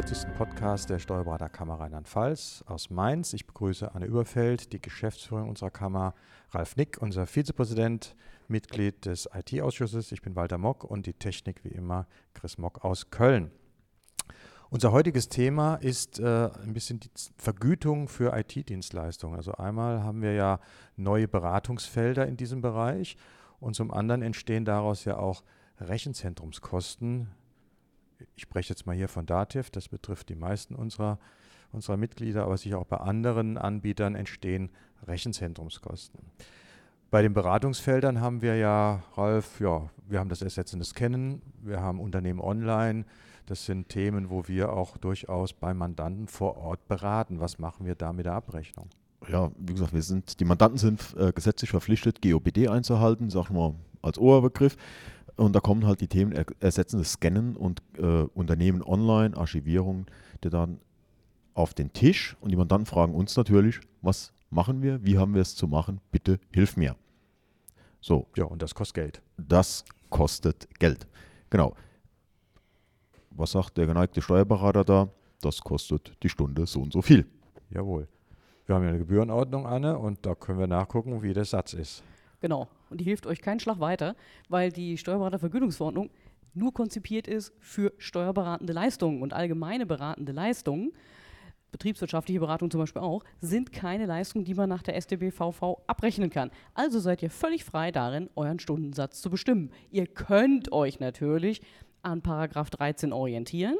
40. Podcast der Steuerberaterkammer Rheinland-Pfalz aus Mainz. Ich begrüße Anne Überfeld, die Geschäftsführerin unserer Kammer, Ralf Nick, unser Vizepräsident, Mitglied des IT-Ausschusses. Ich bin Walter Mock und die Technik wie immer Chris Mock aus Köln. Unser heutiges Thema ist äh, ein bisschen die Vergütung für IT-Dienstleistungen. Also einmal haben wir ja neue Beratungsfelder in diesem Bereich und zum anderen entstehen daraus ja auch Rechenzentrumskosten, ich spreche jetzt mal hier von Dativ, das betrifft die meisten unserer, unserer Mitglieder, aber sicher auch bei anderen Anbietern entstehen Rechenzentrumskosten. Bei den Beratungsfeldern haben wir ja, Ralf, ja, wir haben das Ersetzen des Kennen, wir haben Unternehmen online. Das sind Themen, wo wir auch durchaus bei Mandanten vor Ort beraten. Was machen wir da mit der Abrechnung? Ja, wie gesagt, wir sind, die Mandanten sind äh, gesetzlich verpflichtet, GOBD einzuhalten, sagen wir als Oberbegriff. Und da kommen halt die Themen ersetzen das Scannen und äh, Unternehmen online, Archivierung, die dann auf den Tisch und die Mandanten fragen uns natürlich, was machen wir, wie haben wir es zu machen, bitte hilf mir. So. Ja, und das kostet Geld. Das kostet Geld. Genau. Was sagt der geneigte Steuerberater da? Das kostet die Stunde so und so viel. Jawohl. Wir haben ja eine Gebührenordnung, Anne, und da können wir nachgucken, wie der Satz ist. Genau. Und die hilft euch keinen Schlag weiter, weil die Steuerberatervergütungsverordnung nur konzipiert ist für steuerberatende Leistungen und allgemeine beratende Leistungen. Betriebswirtschaftliche Beratung zum Beispiel auch, sind keine Leistungen, die man nach der StBVV abrechnen kann. Also seid ihr völlig frei darin, euren Stundensatz zu bestimmen. Ihr könnt euch natürlich an Paragraph 13 orientieren.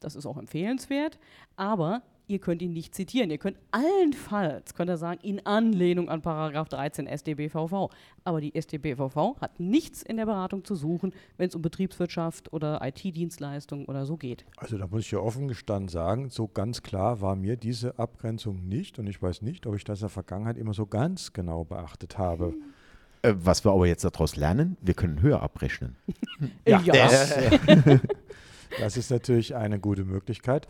Das ist auch empfehlenswert. Aber ihr könnt ihn nicht zitieren. Ihr könnt allenfalls, könnt ihr sagen, in Anlehnung an Paragraph 13 StBVV. Aber die StBVV hat nichts in der Beratung zu suchen, wenn es um Betriebswirtschaft oder IT-Dienstleistungen oder so geht. Also da muss ich ja offen gestanden sagen, so ganz klar war mir diese Abgrenzung nicht und ich weiß nicht, ob ich das in der Vergangenheit immer so ganz genau beachtet habe. Äh, was wir aber jetzt daraus lernen, wir können höher abrechnen. ja, ja. Das, das ist natürlich eine gute Möglichkeit.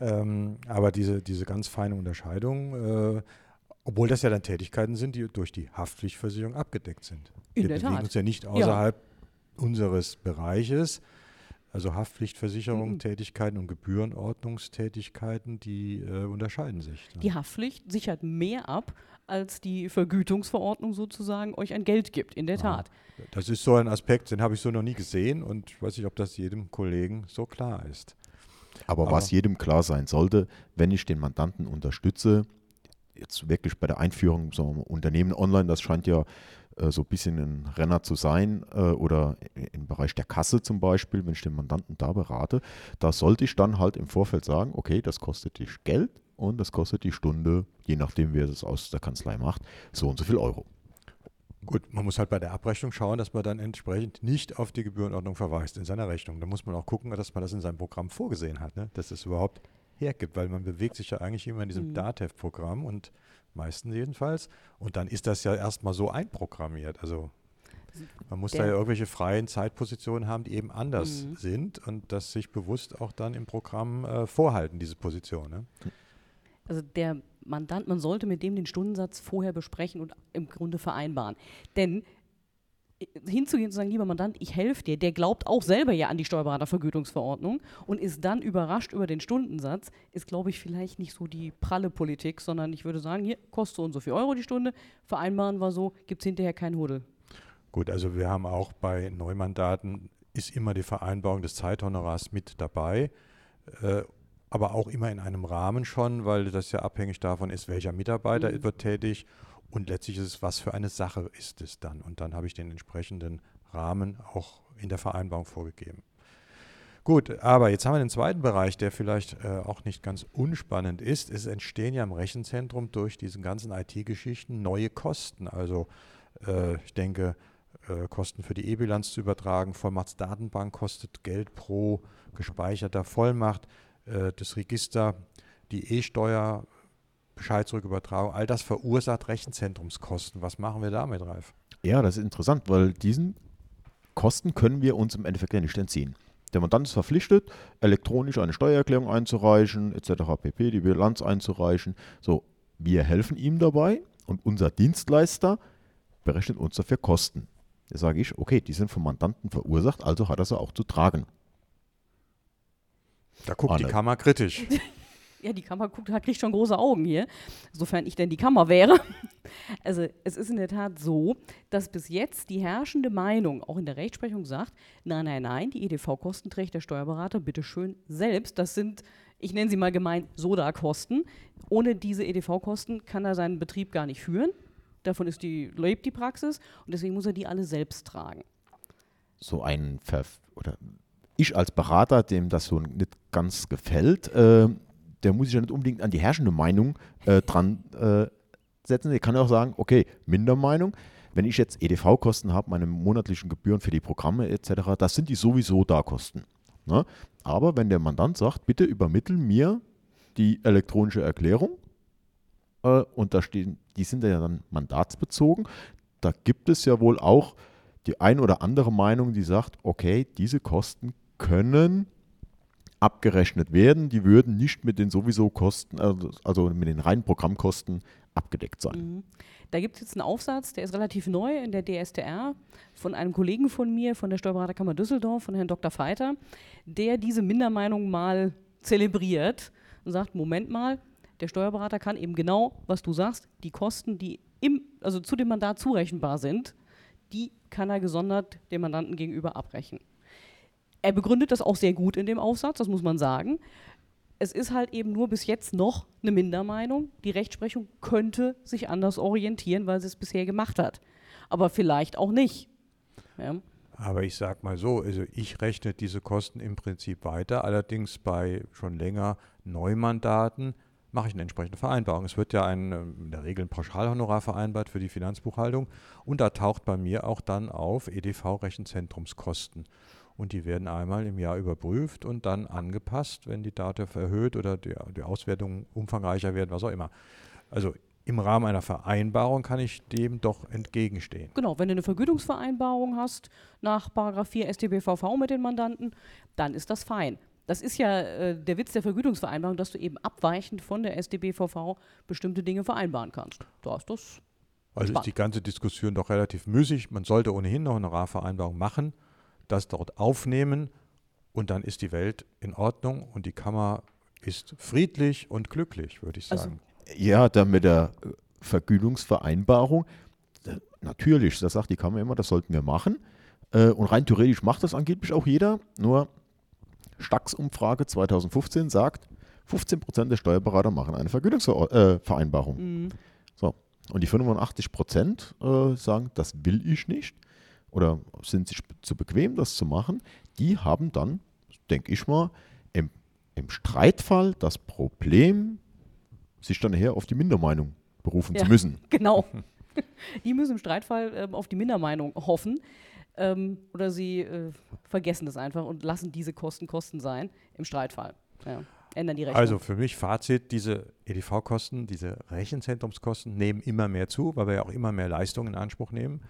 Ähm, aber diese, diese ganz feine Unterscheidung, äh, obwohl das ja dann Tätigkeiten sind, die durch die Haftpflichtversicherung abgedeckt sind. In Wir der bewegen Tat. uns ja nicht außerhalb ja. unseres Bereiches. Also Haftpflichtversicherung, mhm. Tätigkeiten und Gebührenordnungstätigkeiten, die äh, unterscheiden sich. Ne? Die Haftpflicht sichert mehr ab, als die Vergütungsverordnung sozusagen euch ein Geld gibt, in der Tat. Das ist so ein Aspekt, den habe ich so noch nie gesehen und ich weiß nicht, ob das jedem Kollegen so klar ist. Aber, Aber was jedem klar sein sollte, wenn ich den Mandanten unterstütze, jetzt wirklich bei der Einführung so Unternehmen online, das scheint ja äh, so ein bisschen ein Renner zu sein äh, oder im Bereich der Kasse zum Beispiel, wenn ich den Mandanten da berate, da sollte ich dann halt im Vorfeld sagen, okay, das kostet dich Geld und das kostet die Stunde, je nachdem wer es aus der Kanzlei macht, so und so viel Euro. Gut, man muss halt bei der Abrechnung schauen, dass man dann entsprechend nicht auf die Gebührenordnung verweist in seiner Rechnung. Da muss man auch gucken, dass man das in seinem Programm vorgesehen hat, ne? dass es überhaupt hergibt, weil man bewegt sich ja eigentlich immer in diesem mhm. DATEV-Programm und meistens jedenfalls. Und dann ist das ja erstmal so einprogrammiert. Also man muss Der da ja irgendwelche freien Zeitpositionen haben, die eben anders mhm. sind und das sich bewusst auch dann im Programm äh, vorhalten, diese Position. Ne? Also der Mandant, man sollte mit dem den Stundensatz vorher besprechen und im Grunde vereinbaren. Denn äh, hinzugehen und zu sagen, lieber Mandant, ich helfe dir, der glaubt auch selber ja an die Steuerberatervergütungsverordnung und ist dann überrascht über den Stundensatz, ist, glaube ich, vielleicht nicht so die pralle Politik, sondern ich würde sagen, hier kostet so und so viel Euro die Stunde, vereinbaren wir so, gibt es hinterher keinen Huddel. Gut, also wir haben auch bei Neumandaten ist immer die Vereinbarung des Zeithonorars mit dabei. Äh, aber auch immer in einem Rahmen schon, weil das ja abhängig davon ist, welcher Mitarbeiter mhm. wird tätig und letztlich ist es, was für eine Sache ist es dann. Und dann habe ich den entsprechenden Rahmen auch in der Vereinbarung vorgegeben. Gut, aber jetzt haben wir den zweiten Bereich, der vielleicht äh, auch nicht ganz unspannend ist. Es entstehen ja im Rechenzentrum durch diese ganzen IT-Geschichten neue Kosten. Also äh, ich denke, äh, Kosten für die E-Bilanz zu übertragen, Vollmachtsdatenbank kostet Geld pro gespeicherter Vollmacht äh, das Register, die E-Steuer, Bescheidsrückübertragung, all das verursacht Rechenzentrumskosten. Was machen wir damit, Ralf? Ja, das ist interessant, weil diesen Kosten können wir uns im Endeffekt ja nicht entziehen. Der Mandant ist verpflichtet, elektronisch eine Steuererklärung einzureichen, etc. pp, die Bilanz einzureichen. So, wir helfen ihm dabei und unser Dienstleister berechnet uns dafür Kosten. Da sage ich, okay, die sind vom Mandanten verursacht, also hat er sie auch zu tragen. Da guckt die Arne. Kammer kritisch. Ja, die Kammer guckt, hat- kriegt schon große Augen hier, sofern ich denn die Kammer wäre. Also es ist in der Tat so, dass bis jetzt die herrschende Meinung auch in der Rechtsprechung sagt, nein, nein, nein, die EDV-Kosten trägt der Steuerberater bitteschön selbst. Das sind, ich nenne sie mal gemein, Soda-Kosten. Ohne diese EDV-Kosten kann er seinen Betrieb gar nicht führen. Davon ist die, lebt die Praxis und deswegen muss er die alle selbst tragen. so ein Ver oder ich als Berater, dem das so nicht ganz gefällt, äh, der muss sich ja nicht unbedingt an die herrschende Meinung äh, dran äh, setzen. Der kann auch sagen, okay, Mindermeinung. Wenn ich jetzt EDV-Kosten habe, meine monatlichen Gebühren für die Programme etc., das sind die sowieso da Kosten. Ne? Aber wenn der Mandant sagt, bitte übermittel mir die elektronische Erklärung, äh, und da stehen, die sind ja dann mandatsbezogen, da gibt es ja wohl auch die ein oder andere Meinung, die sagt, okay, diese Kosten können abgerechnet werden, die würden nicht mit den sowieso Kosten, also, also mit den reinen Programmkosten abgedeckt sein. Mhm. Da gibt es jetzt einen Aufsatz, der ist relativ neu in der DSTR von einem Kollegen von mir, von der Steuerberaterkammer Düsseldorf, von Herrn Dr. Feiter, der diese Mindermeinung mal zelebriert und sagt, Moment mal, der Steuerberater kann eben genau, was du sagst, die Kosten, die im, also zu dem Mandat zurechenbar sind, die kann er gesondert dem Mandanten gegenüber abrechnen. Er begründet das auch sehr gut in dem Aufsatz, das muss man sagen. Es ist halt eben nur bis jetzt noch eine Mindermeinung. Die Rechtsprechung könnte sich anders orientieren, weil sie es bisher gemacht hat. Aber vielleicht auch nicht. Ja. Aber ich sage mal so, also ich rechne diese Kosten im Prinzip weiter. Allerdings bei schon länger Neumandaten mache ich eine entsprechende Vereinbarung. Es wird ja ein, ähm, in der Regel ein Pauschalhonorar vereinbart für die Finanzbuchhaltung und da taucht bei mir auch dann auf EDV-Rechenzentrumskosten. Und die werden einmal im Jahr überprüft und dann angepasst, wenn die DATEV erhöht oder die, die Auswertungen umfangreicher werden, was auch immer. Also im Rahmen einer Vereinbarung kann ich dem doch entgegenstehen. Genau, wenn du eine Vergütungsvereinbarung hast nach Paragraph 4 StBVV mit den Mandanten, dann ist das fein. Das ist ja äh, der Witz der Vergütungsvereinbarung, dass du eben abweichend von der StBVV bestimmte Dinge vereinbaren kannst. Da ist das Also ist die ganze Diskussion doch relativ müßig. Man sollte ohnehin noch eine Honorarvereinbarung machen, das dort aufnehmen und dann ist die Welt in Ordnung und die Kammer ist friedlich und glücklich, würde ich Also- sagen. Ja, dann mit der äh, Vergütungsvereinbarung, äh, natürlich, das sagt die Kammer immer, das sollten wir machen. Äh, Und rein theoretisch macht das angeblich auch jeder, nur Stax-Umfrage 2015 sagt, 15% der Steuerberater machen eine Vergütungsvereinbarung. Mhm. So. Und die 85% äh, sagen, das will ich nicht oder sind sich zu bequem, das zu machen. Die haben dann, denke ich mal, im, im Streitfall das Problem, sich dann nachher auf die Mindermeinung berufen Ja. zu müssen. Genau. Die müssen im Streitfall ähm, auf die Mindermeinung hoffen. Ähm, oder sie äh, vergessen das einfach und lassen diese Kosten Kosten sein im Streitfall. Ja. Ändern die Rechnung. Also für mich Fazit, diese EDV-Kosten, diese Rechenzentrumskosten nehmen immer mehr zu, weil wir ja auch immer mehr Leistungen in Anspruch nehmen.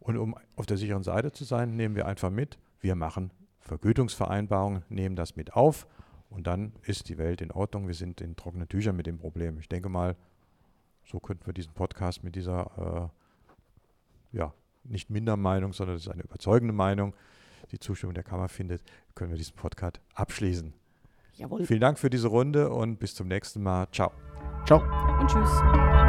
Und um auf der sicheren Seite zu sein, nehmen wir einfach mit, wir machen Vergütungsvereinbarungen, nehmen das mit auf und dann ist die Welt in Ordnung. Wir sind in trockenen Tüchern mit dem Problem. Ich denke mal, so könnten wir diesen Podcast mit dieser, äh, ja, nicht Mindermeinung, sondern das ist eine überzeugende Meinung, die Zustimmung der Kammer findet, können wir diesen Podcast abschließen. Jawohl. Vielen Dank für diese Runde und bis zum nächsten Mal. Ciao. Ciao. Und tschüss.